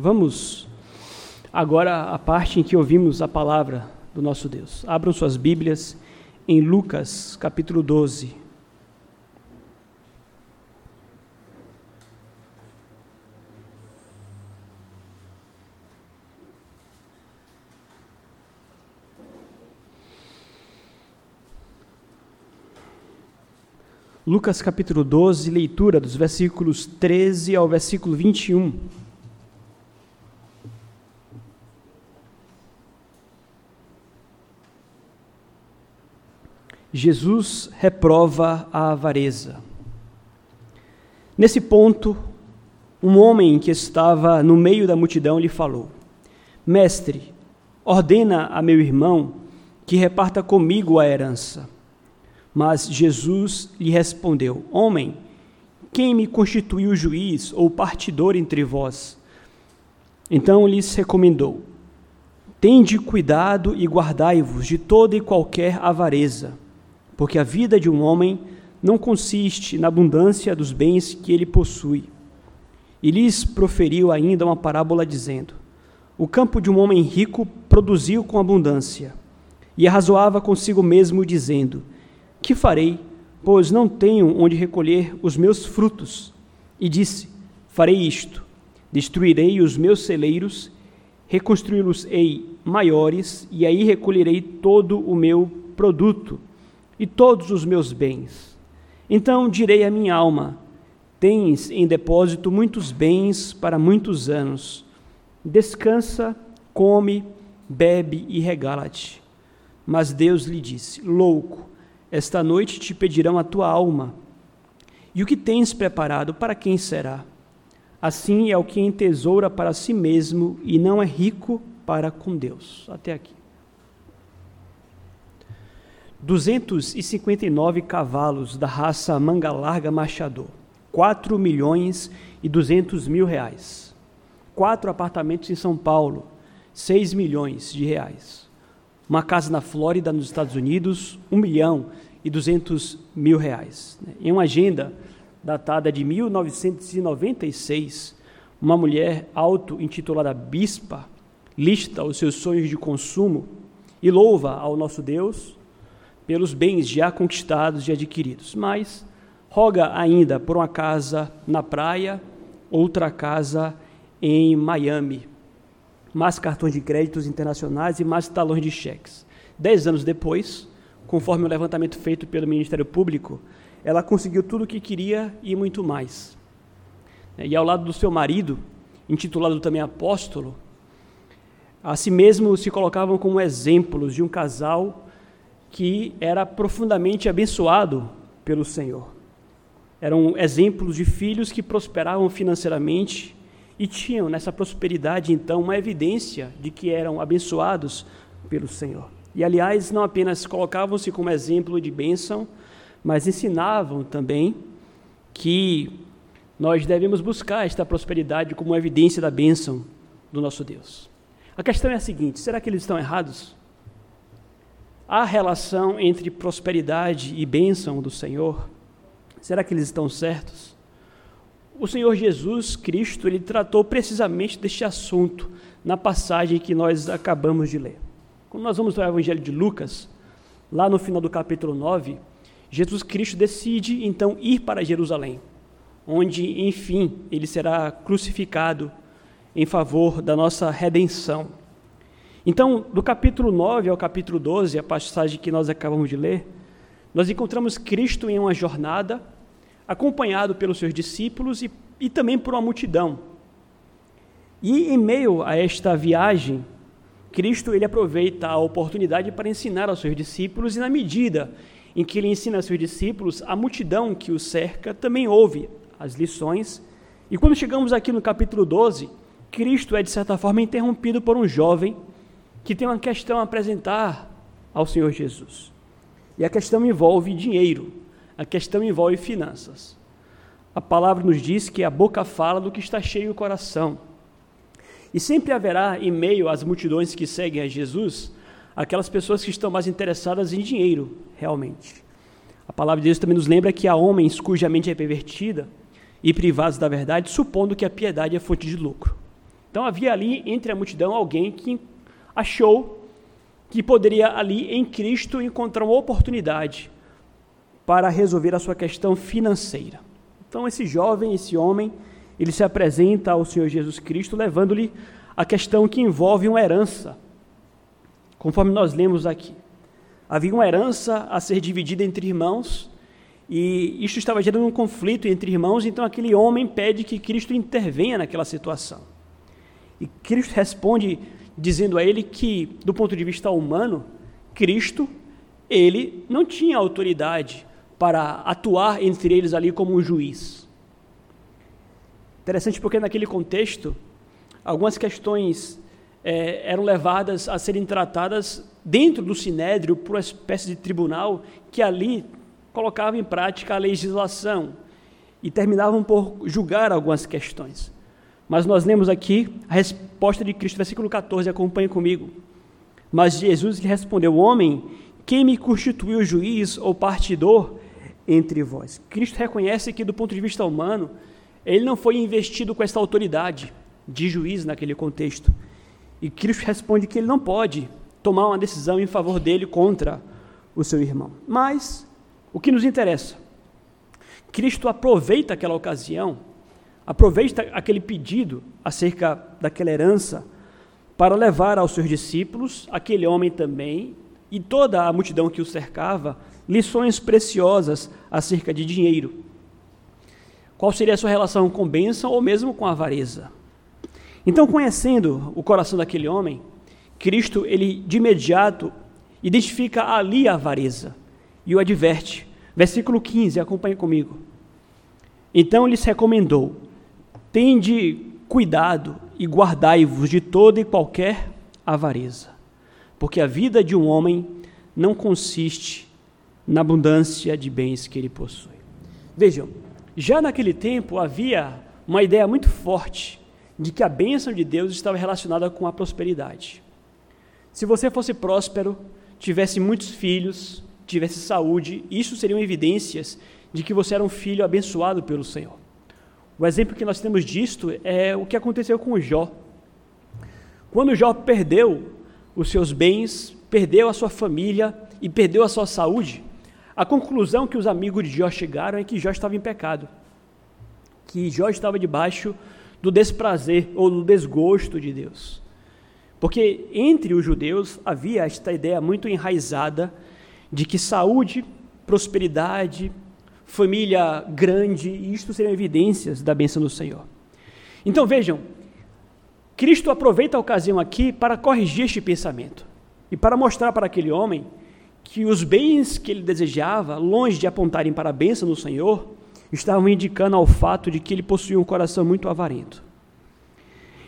Vamos agora à parte em que ouvimos a palavra do nosso Deus. Abram suas Bíblias em Lucas, capítulo 12. Lucas capítulo 12, leitura dos versículos 13 ao versículo 21. Jesus reprova a avareza. Nesse ponto, um homem que estava no meio da multidão lhe falou: Mestre, ordena a meu irmão que reparta comigo a herança. Mas Jesus lhe respondeu: Homem, quem me constituiu juiz ou partidor entre vós? Então lhes recomendou: Tende cuidado e guardai-vos de toda e qualquer avareza, porque a vida de um homem não consiste na abundância dos bens que ele possui. E lhes proferiu ainda uma parábola dizendo: O campo de um homem rico produziu com abundância, e arrazoava consigo mesmo, dizendo: que farei, pois não tenho onde recolher os meus frutos? E disse: Farei isto: destruirei os meus celeiros, reconstruí-los-ei maiores, e aí recolherei todo o meu produto e todos os meus bens. Então direi à minha alma: Tens em depósito muitos bens para muitos anos. Descansa, come, bebe e regala-te. Mas Deus lhe disse: Louco, esta noite te pedirão a tua alma. E o que tens preparado, para quem será? Assim é o que entesoura para si mesmo e não é rico para com Deus. Até aqui. 259 cavalos da raça manga larga machador. 4 milhões e 200 mil reais. Quatro apartamentos em São Paulo. 6 milhões de reais uma casa na Flórida, nos Estados Unidos, 1 milhão e 200 mil reais. Em uma agenda datada de 1996, uma mulher auto-intitulada Bispa lista os seus sonhos de consumo e louva ao nosso Deus pelos bens já conquistados e adquiridos, mas roga ainda por uma casa na praia, outra casa em Miami, mais cartões de créditos internacionais e mais talões de cheques. Dez anos depois, conforme o levantamento feito pelo Ministério Público, ela conseguiu tudo o que queria e muito mais. E ao lado do seu marido, intitulado também apóstolo, a si mesmo se colocavam como exemplos de um casal que era profundamente abençoado pelo Senhor. Eram exemplos de filhos que prosperavam financeiramente e tinham nessa prosperidade, então, uma evidência de que eram abençoados pelo Senhor. E, aliás, não apenas colocavam-se como exemplo de bênção, mas ensinavam também que nós devemos buscar esta prosperidade como evidência da bênção do nosso Deus. A questão é a seguinte: será que eles estão errados? Há relação entre prosperidade e bênção do Senhor? Será que eles estão certos? o Senhor Jesus Cristo, ele tratou precisamente deste assunto na passagem que nós acabamos de ler. Quando nós vamos ao Evangelho de Lucas, lá no final do capítulo 9, Jesus Cristo decide então ir para Jerusalém, onde, enfim, ele será crucificado em favor da nossa redenção. Então, do capítulo 9 ao capítulo 12, a passagem que nós acabamos de ler, nós encontramos Cristo em uma jornada acompanhado pelos seus discípulos e, e também por uma multidão. E em meio a esta viagem, Cristo ele aproveita a oportunidade para ensinar aos seus discípulos, e na medida em que ele ensina aos seus discípulos, a multidão que o cerca também ouve as lições. E quando chegamos aqui no capítulo 12, Cristo é de certa forma interrompido por um jovem que tem uma questão a apresentar ao Senhor Jesus. E a questão envolve dinheiro. A questão envolve finanças. A palavra nos diz que a boca fala do que está cheio o coração. E sempre haverá, em meio às multidões que seguem a Jesus, aquelas pessoas que estão mais interessadas em dinheiro, realmente. A palavra de Deus também nos lembra que há homens cuja mente é pervertida e privados da verdade, supondo que a piedade é fonte de lucro. Então havia ali entre a multidão alguém que achou que poderia ali em Cristo encontrar uma oportunidade para resolver a sua questão financeira. Então esse jovem, esse homem, ele se apresenta ao Senhor Jesus Cristo levando-lhe a questão que envolve uma herança. Conforme nós lemos aqui. Havia uma herança a ser dividida entre irmãos, e isto estava gerando um conflito entre irmãos, então aquele homem pede que Cristo intervenha naquela situação. E Cristo responde dizendo a ele que, do ponto de vista humano, Cristo, ele não tinha autoridade para atuar entre eles ali como um juiz. Interessante porque naquele contexto, algumas questões é, eram levadas a serem tratadas dentro do sinédrio por uma espécie de tribunal que ali colocava em prática a legislação e terminavam por julgar algumas questões. Mas nós lemos aqui a resposta de Cristo, versículo 14, acompanhe comigo. Mas Jesus lhe respondeu: Homem, quem me constituiu juiz ou partidor entre vós? Cristo reconhece que, do ponto de vista humano, ele não foi investido com essa autoridade de juiz naquele contexto. E Cristo responde que ele não pode tomar uma decisão em favor dele contra o seu irmão. Mas o que nos interessa? Cristo aproveita aquela ocasião, aproveita aquele pedido acerca daquela herança para levar aos seus discípulos, aquele homem também e toda a multidão que o cercava, lições preciosas acerca de dinheiro. Qual seria a sua relação com bênção ou mesmo com avareza? Então, conhecendo o coração daquele homem, Cristo, ele de imediato identifica ali a avareza e o adverte. Versículo 15, acompanhe comigo. Então lhes recomendou: Tende cuidado e guardai-vos de toda e qualquer avareza, porque a vida de um homem não consiste na abundância de bens que ele possui. Vejam, já naquele tempo havia uma ideia muito forte de que a bênção de Deus estava relacionada com a prosperidade. Se você fosse próspero, tivesse muitos filhos, tivesse saúde, isso seriam evidências de que você era um filho abençoado pelo Senhor. O exemplo que nós temos disto é o que aconteceu com Jó. Quando Jó perdeu os seus bens, perdeu a sua família e perdeu a sua saúde, a conclusão que os amigos de Jó chegaram é que Jó estava em pecado, que Jó estava debaixo do desprazer ou do desgosto de Deus. Porque entre os judeus havia esta ideia muito enraizada de que saúde, prosperidade, família grande, isto seriam evidências da bênção do Senhor. Então vejam, Cristo aproveita a ocasião aqui para corrigir este pensamento e para mostrar para aquele homem que os bens que ele desejava, longe de apontarem para a bênção do Senhor, estavam indicando ao fato de que ele possuía um coração muito avarento.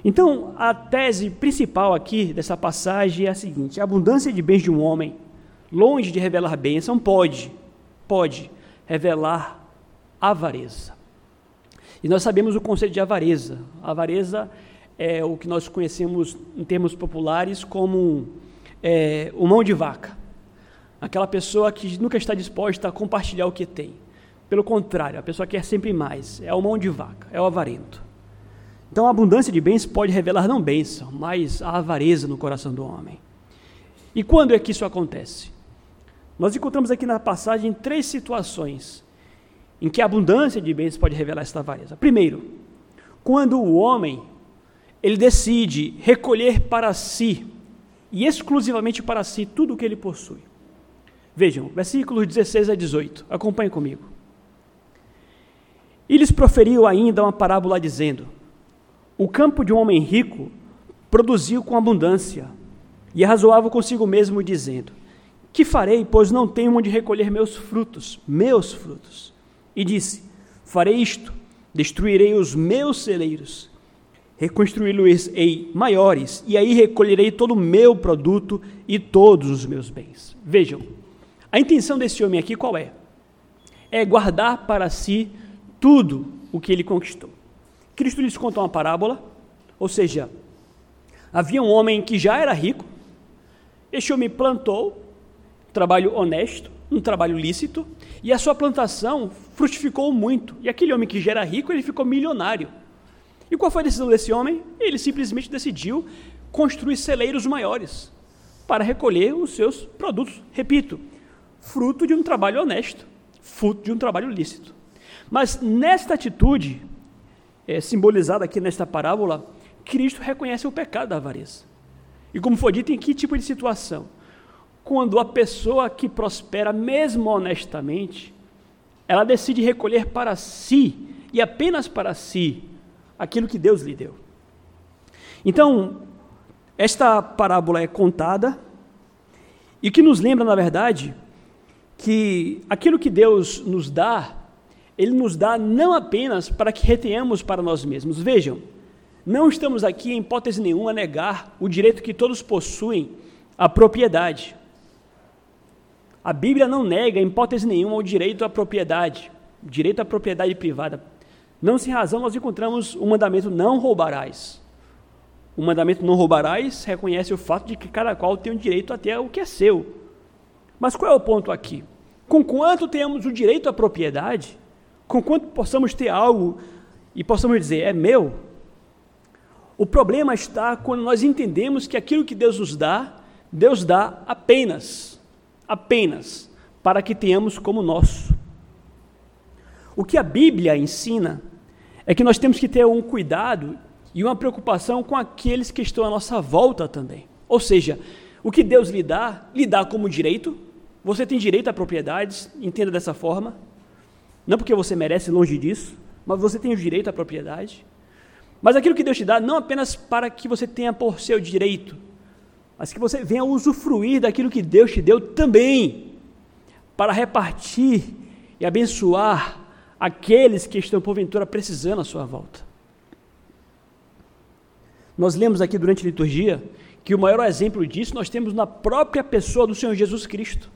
Então, a tese principal aqui dessa passagem é a seguinte: a abundância de bens de um homem, longe de revelar bênção, pode, pode revelar avareza. E nós sabemos o conceito de avareza. Avareza é o que nós conhecemos em termos populares como é, o mão de vaca. Aquela pessoa que nunca está disposta a compartilhar o que tem. Pelo contrário, a pessoa quer sempre mais. É o mão de vaca, é o avarento. Então, a abundância de bens pode revelar não bênção, mas a avareza no coração do homem. E quando é que isso acontece? Nós encontramos aqui na passagem três situações em que a abundância de bens pode revelar esta avareza. Primeiro, quando o homem ele decide recolher para si e exclusivamente para si tudo o que ele possui. Vejam, versículos 16 a 18. Acompanhe comigo. E lhes proferiu ainda uma parábola dizendo: O campo de um homem rico produziu com abundância, e arrazoava consigo mesmo, dizendo: Que farei, pois não tenho onde recolher meus frutos, meus frutos? E disse: Farei isto, destruirei os meus celeiros, reconstruí-los-ei maiores, e aí recolherei todo o meu produto e todos os meus bens. Vejam, a intenção desse homem aqui qual é? É guardar para si tudo o que ele conquistou. Cristo lhes contou uma parábola, ou seja, havia um homem que já era rico, este homem plantou, trabalho honesto, um trabalho lícito, e a sua plantação frutificou muito. E aquele homem que já era rico, ele ficou milionário. E qual foi a decisão desse homem? Ele simplesmente decidiu construir celeiros maiores para recolher os seus produtos. Repito, fruto de um trabalho honesto, fruto de um trabalho lícito. Mas nesta atitude, é, simbolizada aqui nesta parábola, Cristo reconhece o pecado da avareza. E como foi dito, em que tipo de situação? Quando a pessoa que prospera, mesmo honestamente, ela decide recolher para si, e apenas para si, aquilo que Deus lhe deu. Então, esta parábola é contada e que nos lembra, na verdade, que aquilo que Deus nos dá, Ele nos dá não apenas para que retenhamos para nós mesmos. Vejam, não estamos aqui, em hipótese nenhuma, a negar o direito que todos possuem à propriedade. A Bíblia não nega, em hipótese nenhuma, o direito à propriedade, direito à propriedade privada. Não sem razão nós encontramos o mandamento não roubarás. O mandamento não roubarás reconhece o fato de que cada qual tem o direito a ter o que é seu. Mas qual é o ponto aqui? Com quanto temos o direito à propriedade, com quanto possamos ter algo e possamos dizer, é meu, o problema está quando nós entendemos que aquilo que Deus nos dá, Deus dá apenas, apenas, para que tenhamos como nosso. O que a Bíblia ensina é que nós temos que ter um cuidado e uma preocupação com aqueles que estão à nossa volta também. Ou seja, o que Deus lhe dá, lhe dá como direito. Você tem direito a propriedades, entenda dessa forma. Não porque você merece longe disso, mas você tem o direito à propriedade. Mas aquilo que Deus te dá, não apenas para que você tenha por seu direito, mas que você venha usufruir daquilo que Deus te deu também, para repartir e abençoar aqueles que estão porventura precisando à sua volta. Nós lemos aqui durante a liturgia que o maior exemplo disso nós temos na própria pessoa do Senhor Jesus Cristo,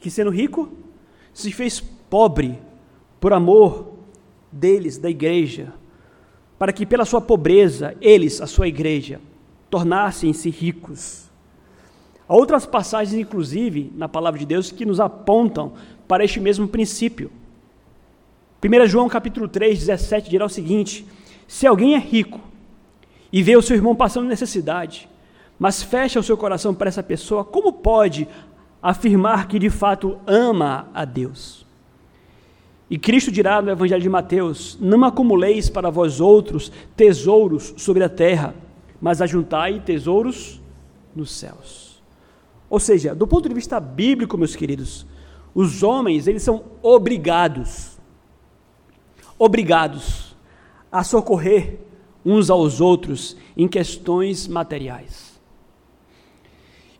que sendo rico, se fez pobre por amor deles, da igreja, para que pela sua pobreza, eles, a sua igreja, tornassem-se ricos. Há outras passagens, inclusive, na palavra de Deus, que nos apontam para este mesmo princípio. 1 João capítulo 3, 17 dirá o seguinte: Se alguém é rico e vê o seu irmão passando necessidade, mas fecha o seu coração para essa pessoa, como pode afirmar que de fato ama a Deus? E Cristo dirá no Evangelho de Mateus: Não acumuleis para vós outros tesouros sobre a terra, mas ajuntai tesouros nos céus. Ou seja, do ponto de vista bíblico, meus queridos, os homens, eles são obrigados obrigados a socorrer uns aos outros em questões materiais.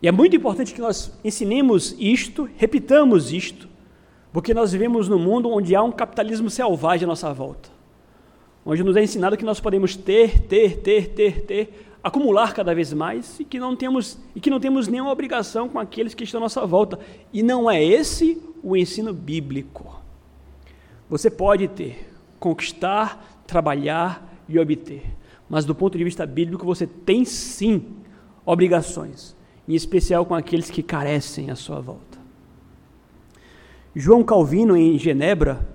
E é muito importante que nós ensinemos isto, repitamos isto, porque nós vivemos num mundo onde há um capitalismo selvagem à nossa volta. Onde nos é ensinado que nós podemos ter, ter, ter, ter, ter, acumular cada vez mais e que não temos e que não temos nenhuma obrigação com aqueles que estão à nossa volta. E não é esse o ensino bíblico. Você pode ter, conquistar, trabalhar e obter. Mas do ponto de vista bíblico, você tem sim obrigações, em especial com aqueles que carecem à sua volta. João Calvino, em Genebra,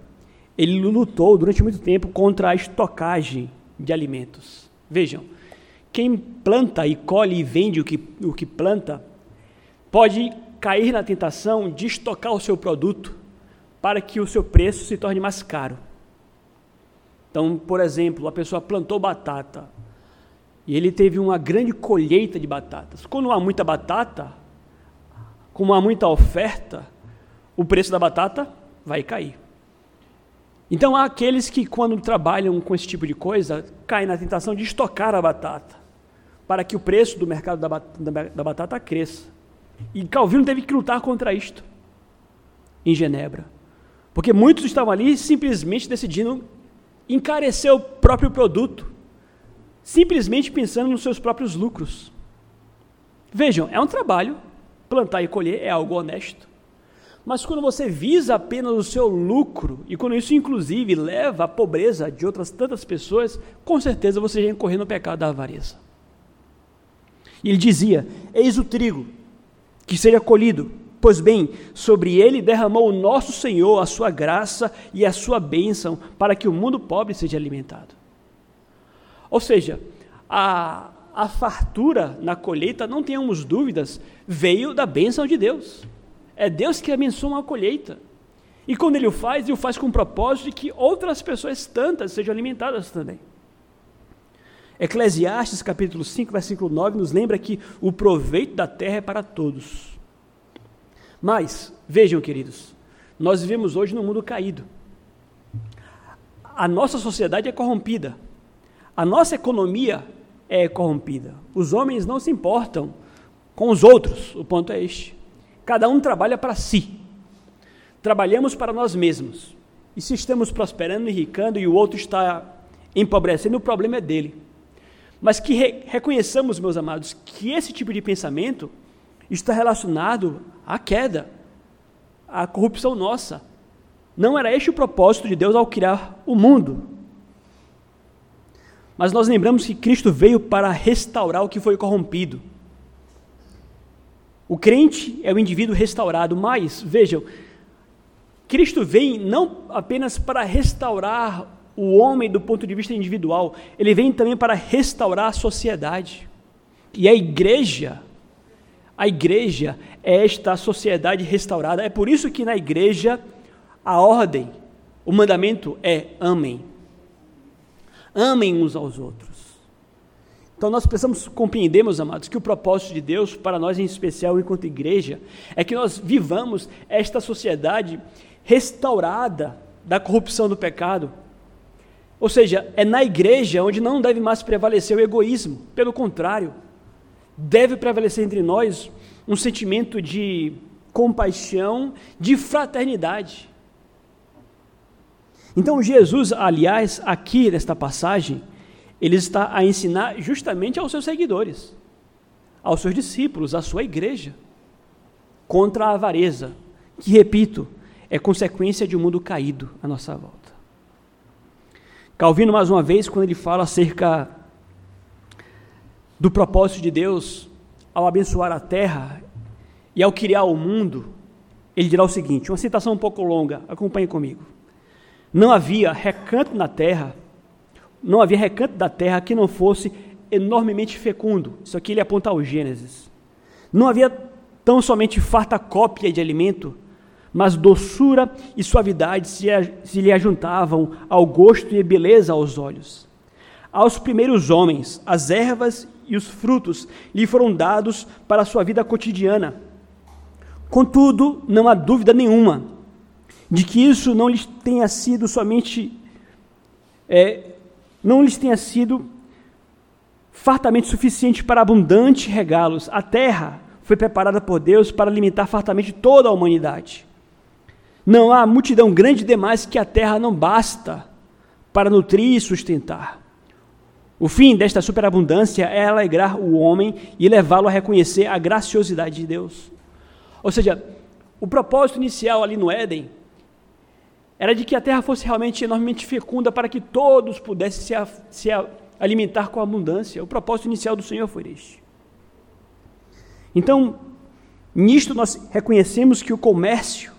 ele lutou durante muito tempo contra a estocagem de alimentos. Vejam, quem planta e colhe e vende o que, o que planta, pode cair na tentação de estocar o seu produto para que o seu preço se torne mais caro. Então, por exemplo, a pessoa plantou batata e ele teve uma grande colheita de batatas. Quando há muita batata, como há muita oferta, o preço da batata vai cair. Então há aqueles que, quando trabalham com esse tipo de coisa, caem na tentação de estocar a batata, para que o preço do mercado da batata, cresça. E Calvino teve que lutar contra isto em Genebra. Porque muitos estavam ali simplesmente decidindo encarecer o próprio produto, simplesmente pensando nos seus próprios lucros. Vejam, é um trabalho, plantar e colher é algo honesto. Mas quando você visa apenas o seu lucro, e quando isso inclusive leva à pobreza de outras tantas pessoas, com certeza você já incorre no pecado da avareza. E ele dizia: Eis o trigo que seja colhido, Pois bem, sobre ele derramou o nosso Senhor a sua graça e a sua bênção para que o mundo pobre seja alimentado. Ou seja, a, a fartura na colheita, não tenhamos dúvidas, veio da bênção de Deus. É Deus que abençoa uma colheita. E quando Ele o faz, Ele o faz com o propósito de que outras pessoas tantas sejam alimentadas também. Eclesiastes capítulo 5, versículo 9, nos lembra que o proveito da terra é para todos. Mas, vejam, queridos, nós vivemos hoje num mundo caído. A nossa sociedade é corrompida. A nossa economia é corrompida. Os homens não se importam com os outros, o ponto é este. Cada um trabalha para si. Trabalhamos para nós mesmos. E se estamos prosperando, enricando e o outro está empobrecendo, o problema é dele. Mas que re reconheçamos, meus amados, que esse tipo de pensamento está relacionado à queda, à corrupção nossa. Não era este o propósito de Deus ao criar o mundo. Mas nós lembramos que Cristo veio para restaurar o que foi corrompido. O crente é o indivíduo restaurado, mas, vejam, Cristo vem não apenas para restaurar o homem do ponto de vista individual, ele vem também para restaurar a sociedade. E a igreja, a igreja é esta sociedade restaurada. É por isso que na igreja a ordem, o mandamento é amem amem uns aos outros. Então nós precisamos compreender, meus amados, que o propósito de Deus, para nós em especial enquanto igreja, é que nós vivamos esta sociedade restaurada da corrupção do pecado. Ou seja, é na igreja onde não deve mais prevalecer o egoísmo, pelo contrário, deve prevalecer entre nós um sentimento de compaixão, de fraternidade. Então, Jesus, aliás, aqui nesta passagem, ele está a ensinar justamente aos seus seguidores, aos seus discípulos, à sua igreja, contra a avareza, que, repito, é consequência de um mundo caído à nossa volta. Calvino, mais uma vez, quando ele fala acerca do propósito de Deus ao abençoar a terra e ao criar o mundo, ele dirá o seguinte: uma citação um pouco longa, acompanhe comigo. Não havia recanto na terra, não havia recanto da terra que não fosse enormemente fecundo. Isso aqui ele aponta ao Gênesis. Não havia tão somente farta cópia de alimento, mas doçura e suavidade se, se lhe ajuntavam ao gosto e beleza aos olhos. Aos primeiros homens, as ervas e os frutos lhe foram dados para a sua vida cotidiana. Contudo, não há dúvida nenhuma de que isso não lhes tenha sido somente, é, não lhes tenha sido fartamente suficiente para abundantes regalos. A terra foi preparada por Deus para alimentar fartamente toda a humanidade. Não há multidão grande demais que a terra não basta para nutrir e sustentar. O fim desta superabundância é alegrar o homem e levá-lo a reconhecer a graciosidade de Deus. Ou seja, o propósito inicial ali no Éden era de que a terra fosse realmente enormemente fecunda para que todos pudessem se, a, se a, alimentar com abundância. O propósito inicial do Senhor foi este. Então, nisto nós reconhecemos que o comércio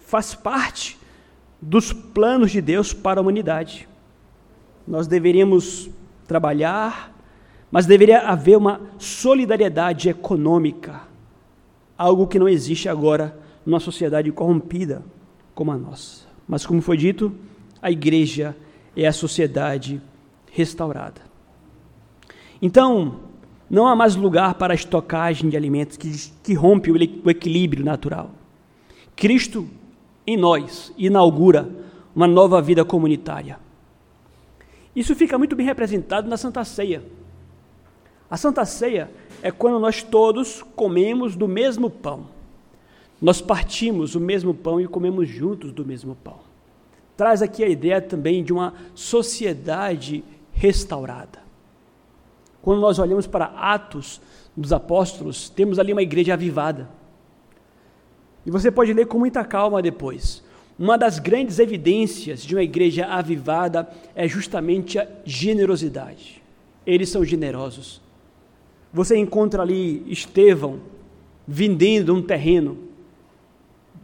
faz parte dos planos de Deus para a humanidade. Nós deveríamos trabalhar, mas deveria haver uma solidariedade econômica, algo que não existe agora numa sociedade corrompida como a nossa. Mas, como foi dito, a igreja é a sociedade restaurada. Então, não há mais lugar para a estocagem de alimentos que, que rompe o equilíbrio natural. Cristo em nós inaugura uma nova vida comunitária. Isso fica muito bem representado na Santa Ceia. A Santa Ceia é quando nós todos comemos do mesmo pão. Nós partimos o mesmo pão e comemos juntos do mesmo pão. Traz aqui a ideia também de uma sociedade restaurada. Quando nós olhamos para Atos dos Apóstolos, temos ali uma igreja avivada. E você pode ler com muita calma depois. Uma das grandes evidências de uma igreja avivada é justamente a generosidade. Eles são generosos. Você encontra ali Estevão vendendo um terreno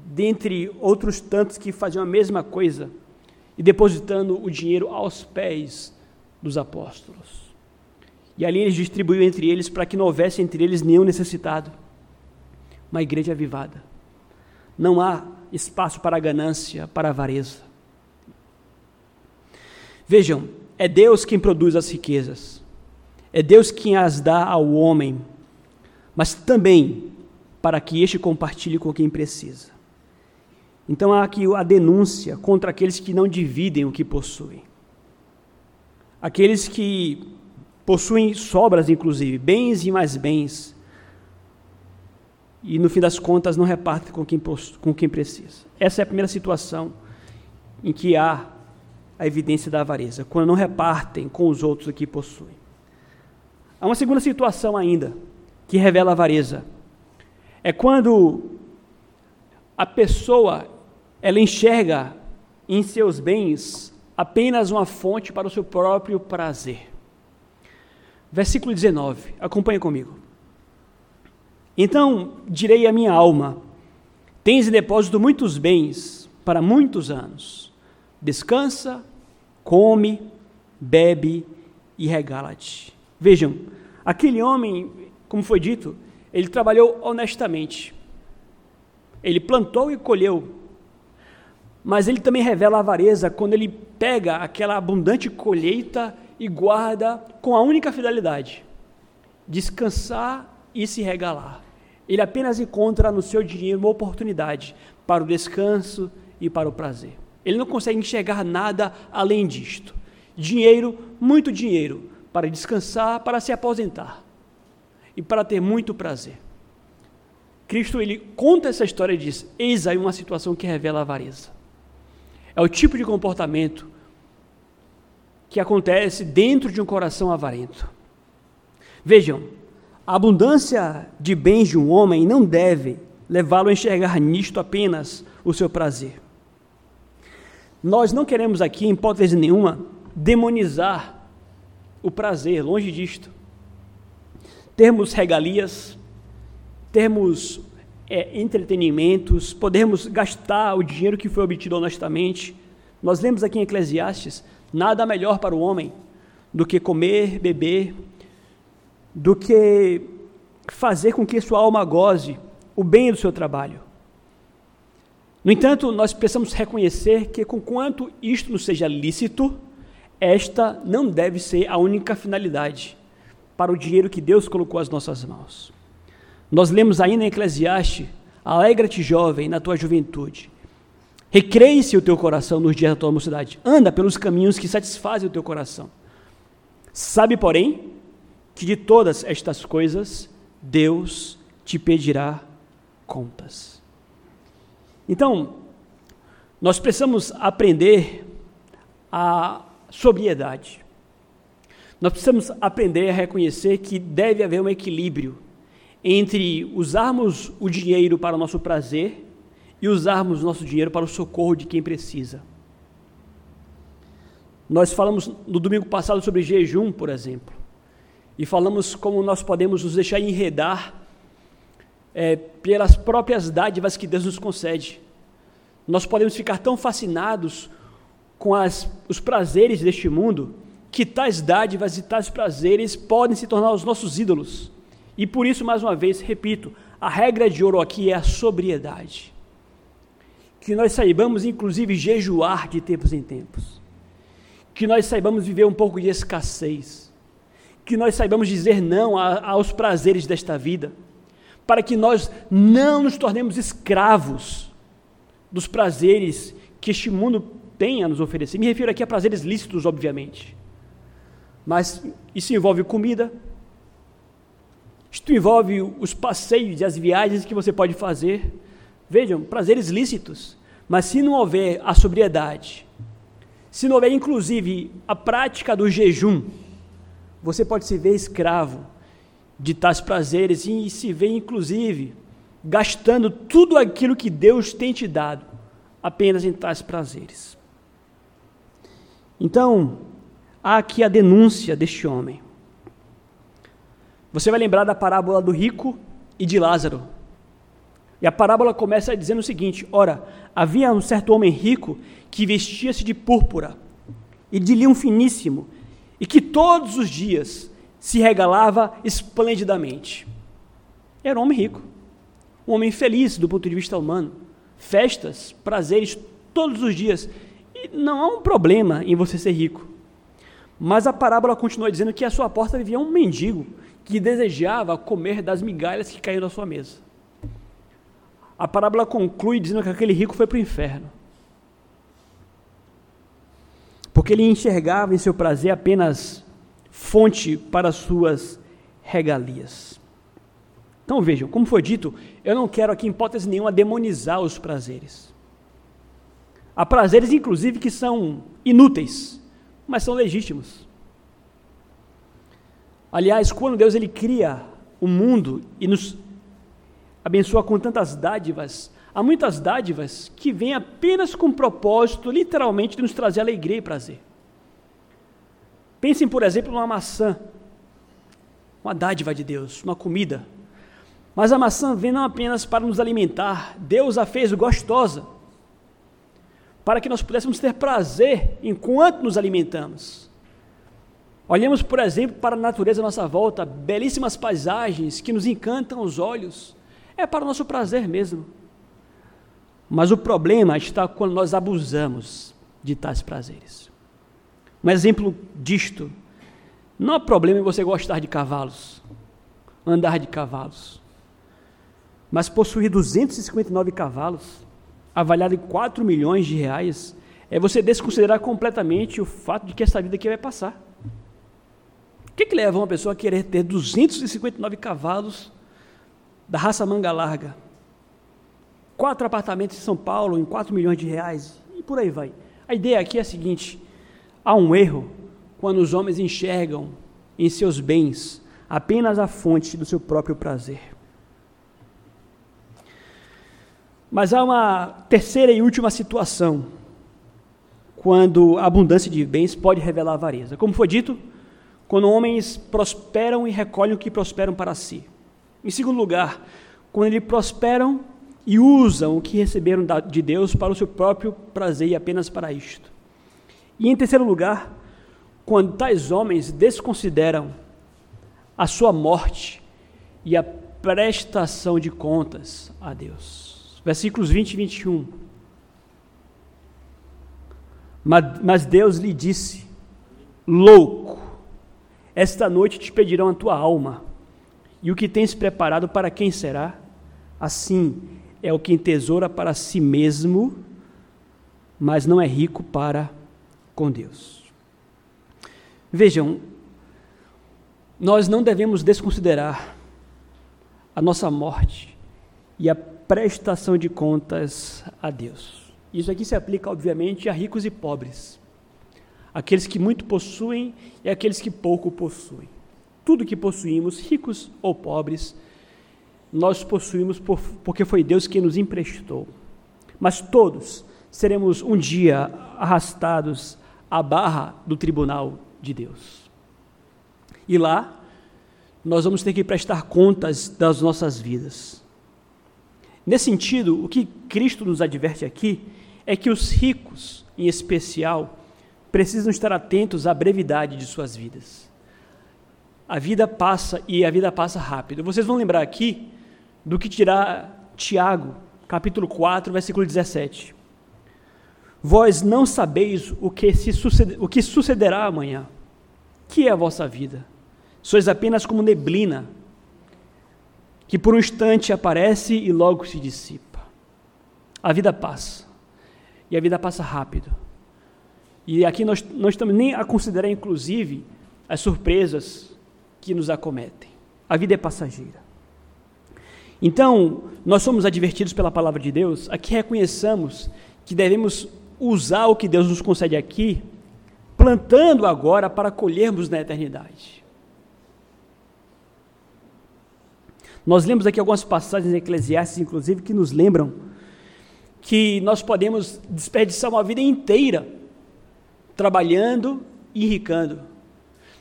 dentre outros tantos que faziam a mesma coisa, e depositando o dinheiro aos pés dos apóstolos. E ali eles distribuiu entre eles para que não houvesse entre eles nenhum necessitado. Uma igreja avivada. Não há espaço para ganância, para avareza. Vejam, é Deus quem produz as riquezas. É Deus quem as dá ao homem, mas também para que este compartilhe com quem precisa. Então há aqui a denúncia contra aqueles que não dividem o que possuem. Aqueles que possuem sobras, inclusive, bens e mais bens, e no fim das contas não repartem com quem, com quem precisa. Essa é a primeira situação em que há a evidência da avareza, quando não repartem com os outros o que possuem. Há uma segunda situação ainda que revela a avareza. É quando a pessoa ela enxerga em seus bens apenas uma fonte para o seu próprio prazer. Versículo 19, acompanha comigo. Então direi à minha alma: Tens em depósito muitos bens para muitos anos. Descansa, come, bebe e regala-te. Vejam, aquele homem, como foi dito, ele trabalhou honestamente. Ele plantou e colheu. Mas ele também revela a avareza quando ele pega aquela abundante colheita e guarda com a única fidelidade: descansar e se regalar. Ele apenas encontra no seu dinheiro uma oportunidade para o descanso e para o prazer. Ele não consegue enxergar nada além disto. Dinheiro, muito dinheiro, para descansar, para se aposentar e para ter muito prazer. Cristo ele conta essa história e diz: Eis aí uma situação que revela a avareza. É o tipo de comportamento que acontece dentro de um coração avarento. Vejam, a abundância de bens de um homem não deve levá-lo a enxergar nisto apenas o seu prazer. Nós não queremos aqui, em hipótese nenhuma, demonizar o prazer, longe disto. Termos regalias, termos é, entretenimentos, podemos gastar o dinheiro que foi obtido honestamente. Nós lemos aqui em Eclesiastes: nada melhor para o homem do que comer, beber do que fazer com que sua alma goze o bem do seu trabalho. No entanto, nós precisamos reconhecer que, conquanto isto nos seja lícito, esta não deve ser a única finalidade para o dinheiro que Deus colocou às nossas mãos. Nós lemos ainda em Eclesiastes: Alegra-te, jovem, na tua juventude. Recreie-se o teu coração nos dias da tua mocidade. Anda pelos caminhos que satisfazem o teu coração. Sabe, porém, que de todas estas coisas Deus te pedirá contas. Então, nós precisamos aprender a sobriedade. Nós precisamos aprender a reconhecer que deve haver um equilíbrio entre usarmos o dinheiro para o nosso prazer e usarmos nosso dinheiro para o socorro de quem precisa. Nós falamos no domingo passado sobre jejum, por exemplo e falamos como nós podemos nos deixar enredar é, pelas próprias dádivas que Deus nos concede. Nós podemos ficar tão fascinados com as, os prazeres deste mundo que tais dádivas e tais prazeres podem se tornar os nossos ídolos. E por isso, mais uma vez, repito, a regra de ouro aqui é a sobriedade. Que nós saibamos, inclusive, jejuar de tempos em tempos. Que nós saibamos viver um pouco de escassez que nós saibamos dizer não aos prazeres desta vida, para que nós não nos tornemos escravos dos prazeres que este mundo tem a nos oferecer. Me refiro aqui a prazeres lícitos, obviamente. Mas isso envolve comida, isto envolve os passeios e as viagens que você pode fazer. Vejam, prazeres lícitos. Mas se não houver a sobriedade, se não houver inclusive a prática do jejum, você pode se ver escravo de tais prazeres e se ver, inclusive, gastando tudo aquilo que Deus tem te dado apenas em tais prazeres. Então, há aqui a denúncia deste homem. Você vai lembrar da parábola do rico e de Lázaro. E a parábola começa dizendo o seguinte: Ora, havia um certo homem rico que vestia-se de púrpura e de linho finíssimo e que todos os dias se regalava esplendidamente. Era um homem rico, um homem feliz do ponto de vista humano. Festas, prazeres todos os dias. E não há um problema em você ser rico. Mas a parábola continua dizendo que à sua porta vivia um mendigo que desejava comer das migalhas que caíam da sua mesa. A parábola conclui dizendo que aquele rico foi para o inferno. Porque ele enxergava em seu prazer apenas fonte para suas regalias. Então vejam, como foi dito, eu não quero aqui, em hipótese nenhuma, demonizar os prazeres. Há prazeres, inclusive, que são inúteis, mas são legítimos. Aliás, quando Deus ele cria o mundo e nos abençoa com tantas dádivas, há muitas dádivas que vêm apenas com o propósito, literalmente, de nos trazer alegria e prazer. Pensem, por exemplo, numa maçã, uma dádiva de Deus, uma comida. Mas a maçã vem não apenas para nos alimentar, Deus a fez gostosa, para que nós pudéssemos ter prazer enquanto nos alimentamos. Olhemos, por exemplo, para a natureza à nossa volta, belíssimas paisagens que nos encantam os olhos. É para o nosso prazer mesmo. Mas o problema está quando nós abusamos de tais prazeres. Um exemplo disto: não há problema em você gostar de cavalos, andar de cavalos. Mas possuir 259 cavalos, avaliado em 4 milhões de reais, é você desconsiderar completamente o fato de que essa vida aqui vai passar. O que, que leva uma pessoa a querer ter 259 cavalos da raça manga larga? Quatro apartamentos em São Paulo em 4 milhões de reais e por aí vai. A ideia aqui é a seguinte: há um erro quando os homens enxergam em seus bens apenas a fonte do seu próprio prazer. Mas há uma terceira e última situação quando a abundância de bens pode revelar avareza. Como foi dito, quando homens prosperam e recolhem o que prosperam para si. Em segundo lugar, quando eles prosperam e usam o que receberam de Deus para o seu próprio prazer e apenas para isto. E em terceiro lugar, quando tais homens desconsideram a sua morte e a prestação de contas a Deus versículos 20 e 21. Mas Deus lhe disse: Louco, esta noite te pedirão a tua alma, e o que tens preparado para quem será? Assim é o que tesoura para si mesmo, mas não é rico para com Deus. Vejam, nós não devemos desconsiderar a nossa morte e a prestação de contas a Deus. Isso aqui se aplica, obviamente, a ricos e pobres, aqueles que muito possuem e aqueles que pouco possuem. Tudo que possuímos, ricos ou pobres, nós possuímos por, porque foi Deus quem nos emprestou. Mas todos seremos um dia arrastados à barra do tribunal de Deus. E lá, nós vamos ter que prestar contas das nossas vidas. Nesse sentido, o que Cristo nos adverte aqui é que os ricos, em especial, precisam estar atentos à brevidade de suas vidas. A vida passa e a vida passa rápido. Vocês vão lembrar aqui do que dirá Tiago, capítulo 4, versículo 17. Vós não sabeis o que, se suceder, o que sucederá amanhã. Que é a vossa vida? Sois apenas como neblina que por um instante aparece e logo se dissipa. A vida passa. E a vida passa rápido. E aqui nós não estamos nem a considerar, inclusive, as surpresas que nos acometem. A vida é passageira. Então, nós somos advertidos pela palavra de Deus a que reconheçamos que devemos usar o que Deus nos concede aqui, plantando agora para colhermos na eternidade. Nós lemos aqui algumas passagens em Eclesiastes, inclusive, que nos lembram que nós podemos desperdiçar uma vida inteira trabalhando e enricando.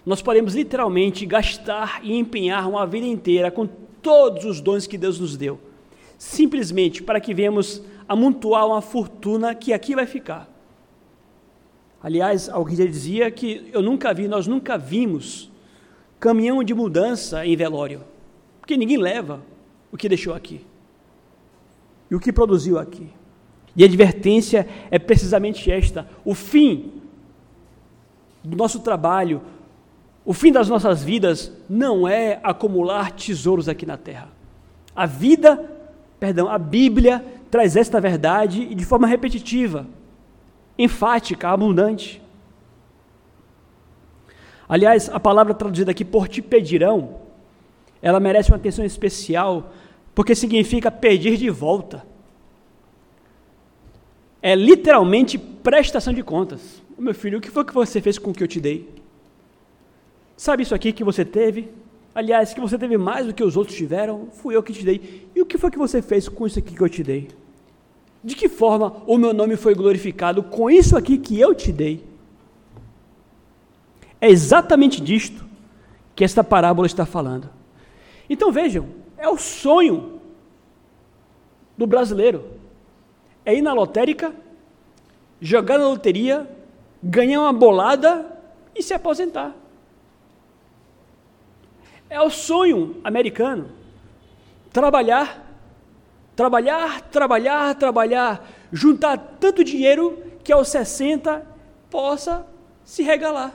Nós podemos literalmente gastar e empenhar uma vida inteira com todos os dons que Deus nos deu, simplesmente para que venhamos amontoar uma fortuna que aqui vai ficar. Aliás, alguém já dizia que eu nunca vi, nós nunca vimos caminhão de mudança em velório, porque ninguém leva o que deixou aqui e o que produziu aqui. E a advertência é precisamente esta: o fim do nosso trabalho, o fim das nossas vidas não é acumular tesouros aqui na terra. A vida, perdão, a Bíblia traz esta verdade e de forma repetitiva, enfática, abundante. Aliás, a palavra traduzida aqui por te pedirão, ela merece uma atenção especial, porque significa pedir de volta. É literalmente prestação de contas. Meu filho, o que foi que você fez com o que eu te dei? Sabe isso aqui que você teve? Aliás, que você teve mais do que os outros tiveram, fui eu que te dei. E o que foi que você fez com isso aqui que eu te dei? De que forma o meu nome foi glorificado com isso aqui que eu te dei? É exatamente disto que esta parábola está falando. Então vejam, é o sonho do brasileiro. É ir na lotérica, jogar na loteria, ganhar uma bolada e se aposentar. É o sonho americano. Trabalhar, trabalhar, trabalhar, trabalhar, juntar tanto dinheiro que aos 60 possa se regalar.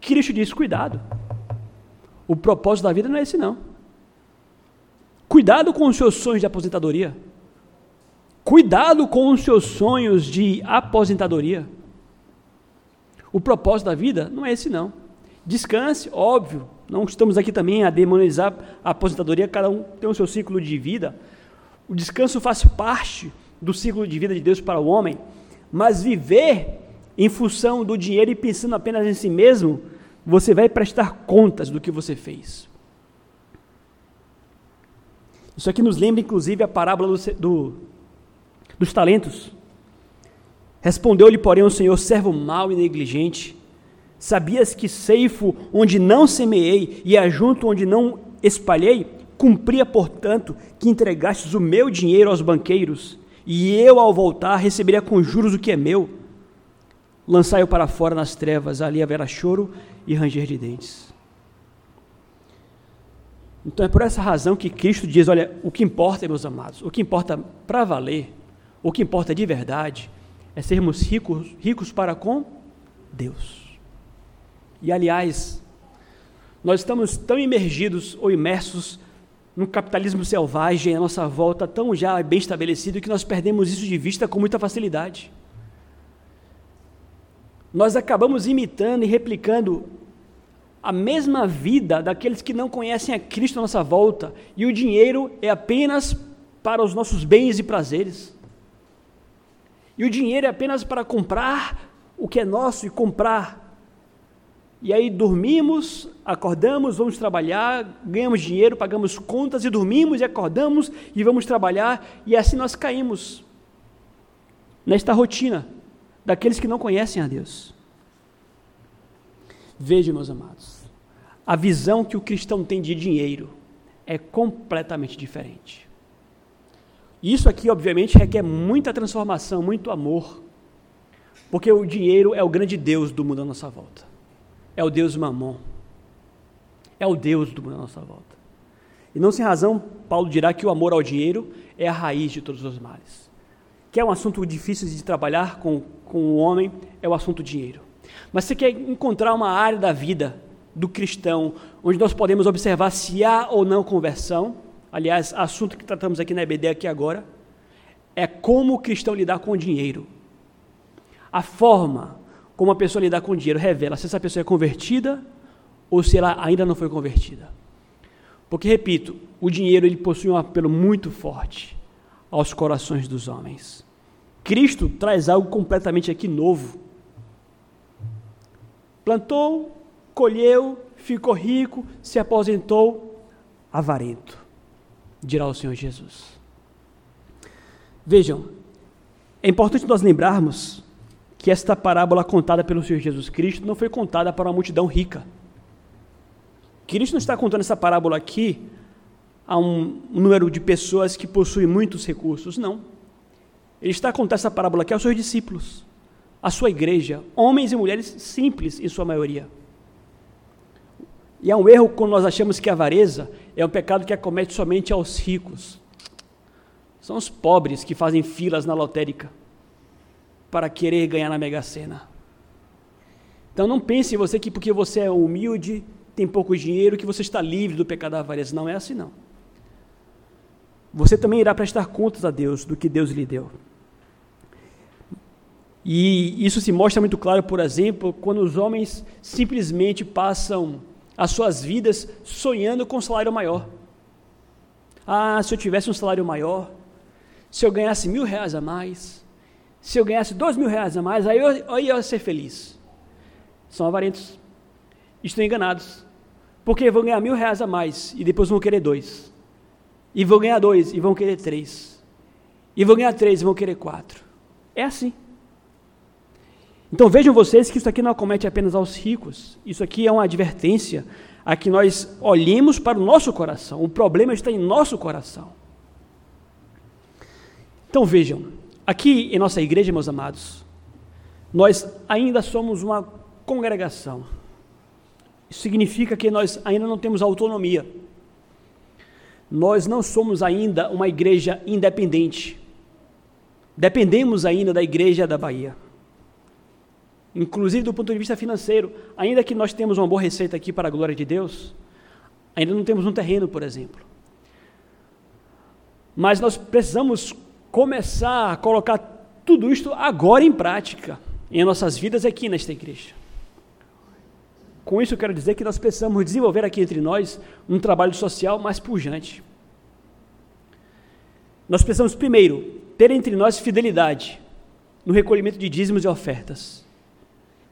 Cristo diz: cuidado. O propósito da vida não é esse, não. Cuidado com os seus sonhos de aposentadoria. Cuidado com os seus sonhos de aposentadoria. O propósito da vida não é esse, não. Descanse, óbvio. Não estamos aqui também a demonizar a aposentadoria, cada um tem o seu ciclo de vida. O descanso faz parte do ciclo de vida de Deus para o homem, mas viver em função do dinheiro e pensando apenas em si mesmo, você vai prestar contas do que você fez. Isso aqui nos lembra, inclusive, a parábola do, do, dos talentos. Respondeu-lhe, porém, o Senhor, servo mau e negligente. Sabias que ceifo onde não semeei e ajunto onde não espalhei? Cumpria, portanto, que entregastes o meu dinheiro aos banqueiros, e eu, ao voltar, receberia com juros o que é meu. Lançai-o para fora nas trevas, ali haverá choro e ranger de dentes. Então é por essa razão que Cristo diz: olha, o que importa, meus amados, o que importa para valer, o que importa de verdade, é sermos ricos, ricos para com Deus. E aliás, nós estamos tão imergidos ou imersos no capitalismo selvagem à nossa volta, tão já bem estabelecido, que nós perdemos isso de vista com muita facilidade. Nós acabamos imitando e replicando a mesma vida daqueles que não conhecem a Cristo à nossa volta, e o dinheiro é apenas para os nossos bens e prazeres. E o dinheiro é apenas para comprar o que é nosso e comprar. E aí dormimos, acordamos, vamos trabalhar, ganhamos dinheiro, pagamos contas e dormimos e acordamos e vamos trabalhar e assim nós caímos nesta rotina daqueles que não conhecem a Deus. Veja, meus amados, a visão que o cristão tem de dinheiro é completamente diferente. Isso aqui, obviamente, requer muita transformação, muito amor, porque o dinheiro é o grande Deus do mundo à nossa volta. É o Deus mamon. É o Deus do mundo à nossa volta. E não sem razão, Paulo dirá que o amor ao dinheiro é a raiz de todos os males. Que é um assunto difícil de trabalhar com, com o homem, é o assunto dinheiro. Mas você quer encontrar uma área da vida do cristão onde nós podemos observar se há ou não conversão, aliás, assunto que tratamos aqui na EBD aqui agora, é como o cristão lidar com o dinheiro. A forma como a pessoa lidar com o dinheiro revela se essa pessoa é convertida ou se ela ainda não foi convertida. Porque, repito, o dinheiro ele possui um apelo muito forte aos corações dos homens. Cristo traz algo completamente aqui novo. Plantou, colheu, ficou rico, se aposentou, avarento dirá o Senhor Jesus. Vejam, é importante nós lembrarmos que esta parábola contada pelo Senhor Jesus Cristo não foi contada para uma multidão rica. Cristo não está contando essa parábola aqui a um número de pessoas que possuem muitos recursos, não. Ele está contando essa parábola aqui aos seus discípulos, a sua igreja, homens e mulheres simples em sua maioria. E é um erro quando nós achamos que a avareza é um pecado que acomete somente aos ricos. São os pobres que fazem filas na lotérica para querer ganhar na Mega Sena. Então não pense você que porque você é humilde, tem pouco dinheiro, que você está livre do pecado da avareza. Não é assim não. Você também irá prestar contas a Deus do que Deus lhe deu. E isso se mostra muito claro, por exemplo, quando os homens simplesmente passam as suas vidas sonhando com um salário maior. Ah, se eu tivesse um salário maior, se eu ganhasse mil reais a mais, se eu ganhasse dois mil reais a mais, aí eu, aí eu ia ser feliz. São avarentos. Estão enganados. Porque vão ganhar mil reais a mais e depois vão querer dois. E vão ganhar dois e vão querer três. E vão ganhar três e vão querer quatro. É assim. Então vejam vocês que isso aqui não acomete apenas aos ricos. Isso aqui é uma advertência a que nós olhemos para o nosso coração. O problema está em nosso coração. Então vejam, aqui em nossa igreja, meus amados, nós ainda somos uma congregação. Isso significa que nós ainda não temos autonomia. Nós não somos ainda uma igreja independente. Dependemos ainda da igreja da Bahia. Inclusive do ponto de vista financeiro, ainda que nós temos uma boa receita aqui para a glória de Deus, ainda não temos um terreno, por exemplo. Mas nós precisamos começar a colocar tudo isto agora em prática em nossas vidas aqui nesta igreja. Com isso, eu quero dizer que nós precisamos desenvolver aqui entre nós um trabalho social mais pujante. Nós precisamos, primeiro, ter entre nós fidelidade no recolhimento de dízimos e ofertas.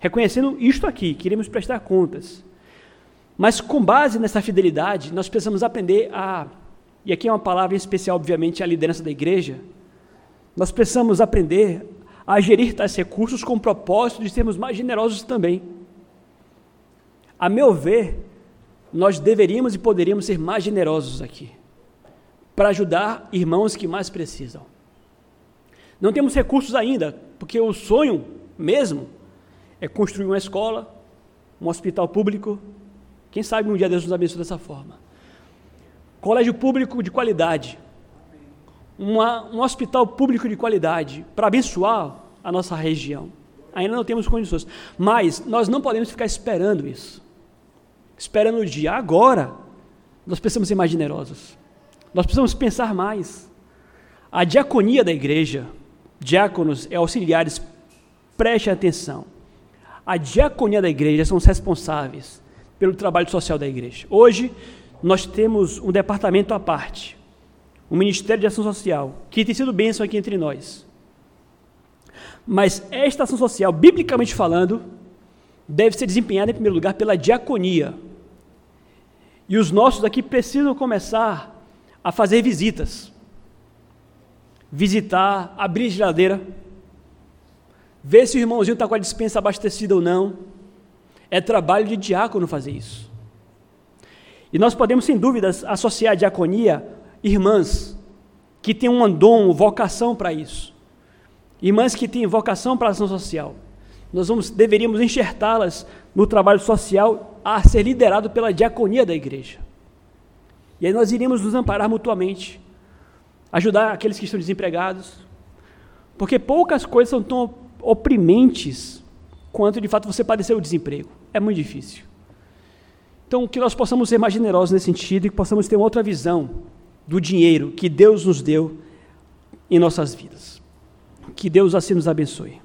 Reconhecendo isto aqui, queremos prestar contas. Mas com base nessa fidelidade, nós precisamos aprender a, e aqui é uma palavra especial, obviamente, a liderança da igreja, nós precisamos aprender a gerir tais recursos com o propósito de sermos mais generosos também. A meu ver, nós deveríamos e poderíamos ser mais generosos aqui, para ajudar irmãos que mais precisam. Não temos recursos ainda, porque o sonho mesmo é construir uma escola, um hospital público. Quem sabe um dia Deus nos abençoe dessa forma. Colégio público de qualidade, uma, um hospital público de qualidade para abençoar a nossa região. Ainda não temos condições, mas nós não podemos ficar esperando isso. Esperando o dia. Agora, nós precisamos ser mais generosos. Nós precisamos pensar mais. A diaconia da igreja, diáconos e auxiliares, preste atenção. A diaconia da igreja são os responsáveis pelo trabalho social da igreja. Hoje, nós temos um departamento à parte, o Ministério de Ação Social, que tem sido bênção aqui entre nós. Mas esta ação social, biblicamente falando, deve ser desempenhada em primeiro lugar pela diaconia. E os nossos aqui precisam começar a fazer visitas. Visitar, abrir geladeira, ver se o irmãozinho está com a dispensa abastecida ou não. É trabalho de diácono fazer isso. E nós podemos, sem dúvidas, associar a diaconia irmãs que têm um dom, vocação para isso. Irmãs que têm vocação para a ação social. Nós vamos, deveríamos enxertá-las no trabalho social a ser liderado pela diaconia da igreja. E aí nós iríamos nos amparar mutuamente, ajudar aqueles que estão desempregados, porque poucas coisas são tão oprimentes quanto de fato você padecer o desemprego. É muito difícil. Então, que nós possamos ser mais generosos nesse sentido e que possamos ter outra visão do dinheiro que Deus nos deu em nossas vidas. Que Deus assim nos abençoe.